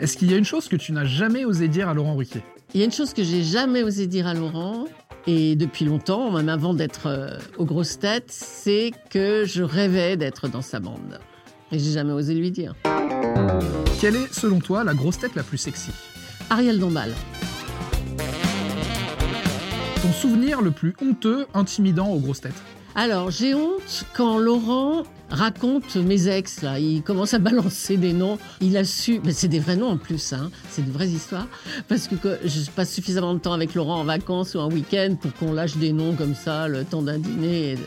Est-ce qu'il y a une chose que tu n'as jamais osé dire à Laurent Ruquier? Il y a une chose que j'ai jamais osé dire à Laurent, et depuis longtemps, même avant d'être euh, aux grosses têtes, c'est que je rêvais d'être dans sa bande. Et j'ai jamais osé lui dire. Quelle est, selon toi, la grosse tête la plus sexy? Ariel Dombal. Ton souvenir le plus honteux, intimidant aux grosses têtes? Alors, j'ai honte quand Laurent raconte mes ex, là. Il commence à balancer des noms. Il a su, mais c'est des vrais noms en plus, hein. C'est de vraies histoires. Parce que, je passe suffisamment de temps avec Laurent en vacances ou en week-end pour qu'on lâche des noms comme ça, le temps d'un dîner. Et...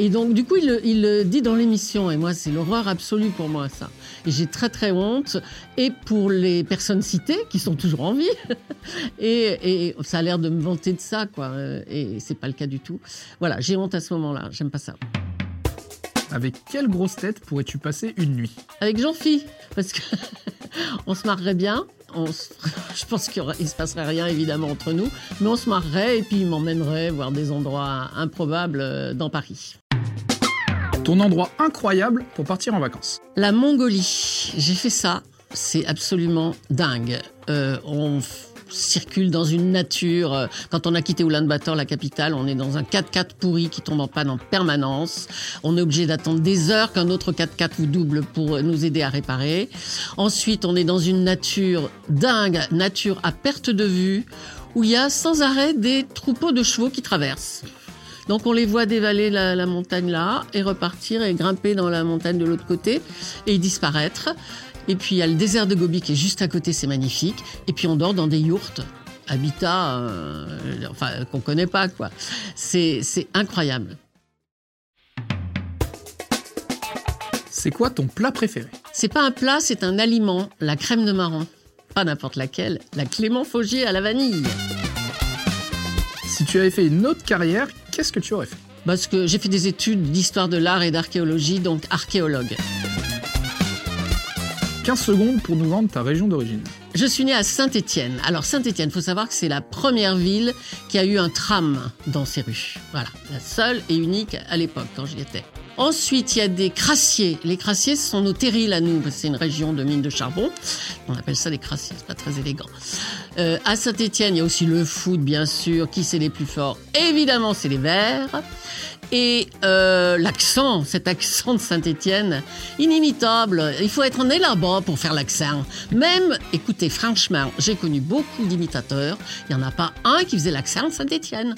Et donc, du coup, il, le- il le dit dans l'émission. Et moi, c'est l'horreur absolue pour moi, ça. Et j'ai très, très honte. Et pour les personnes citées, qui sont toujours en vie. et, et ça a l'air de me vanter de ça, quoi. Et c'est pas le cas du tout. Voilà, j'ai honte à ce moment-là. J'aime pas ça. Avec quelle grosse tête pourrais-tu passer une nuit? Avec Jean-Phi. Parce que on se marrerait bien. On se- Je pense qu'il il se passerait rien, évidemment, entre nous. Mais on se marrerait et puis il m'emmènerait voir des endroits improbables euh, dans Paris. Ton endroit incroyable pour partir en vacances La Mongolie, j'ai fait ça, c'est absolument dingue. Euh, on circule dans une nature. euh, Quand on a quitté Ulaanbaatar, la capitale, on est dans un 4x4 pourri qui tombe en panne en permanence. On est obligé d'attendre des heures qu'un autre 4x4 vous double pour nous aider à réparer. Ensuite, on est dans une nature dingue, nature à perte de vue, où il y a sans arrêt des troupeaux de chevaux qui traversent. Donc on les voit dévaler la, la montagne là et repartir et grimper dans la montagne de l'autre côté et disparaître. Et puis il y a le désert de Gobi qui est juste à côté, c'est magnifique. Et puis on dort dans des yourtes, habitats, euh, enfin qu'on connaît pas quoi. C'est c'est incroyable. C'est quoi ton plat préféré? C'est pas un plat, c'est un aliment, la crème de marron. Pas n'importe laquelle, la Clément Faugier à la vanille. Si tu avais fait une autre carrière, qu'est-ce que tu aurais fait Parce que j'ai fait des études d'histoire de l'art et d'archéologie, donc archéologue. 15 secondes pour nous vendre ta région d'origine. Je suis née à Saint-Étienne. Alors Saint-Étienne, faut savoir que c'est la première ville qui a eu un tram dans ses rues. Voilà, la seule et unique à l'époque quand j'y étais. Ensuite, il y a des crassiers. Les crassiers, ce sont nos terrils à nous. C'est une région de mines de charbon. On appelle ça des crassiers, c'est pas très élégant. Euh, à Saint-Étienne, il y a aussi le foot, bien sûr. Qui c'est les plus forts? Évidemment, c'est les Verts. Et euh, l'accent, cet accent de Saint-Étienne, inimitable. Il faut être né là-bas pour faire l'accent. Même, écoutez, franchement, j'ai connu beaucoup d'imitateurs. Il n'y en a pas un qui faisait l'accent de Saint-Étienne.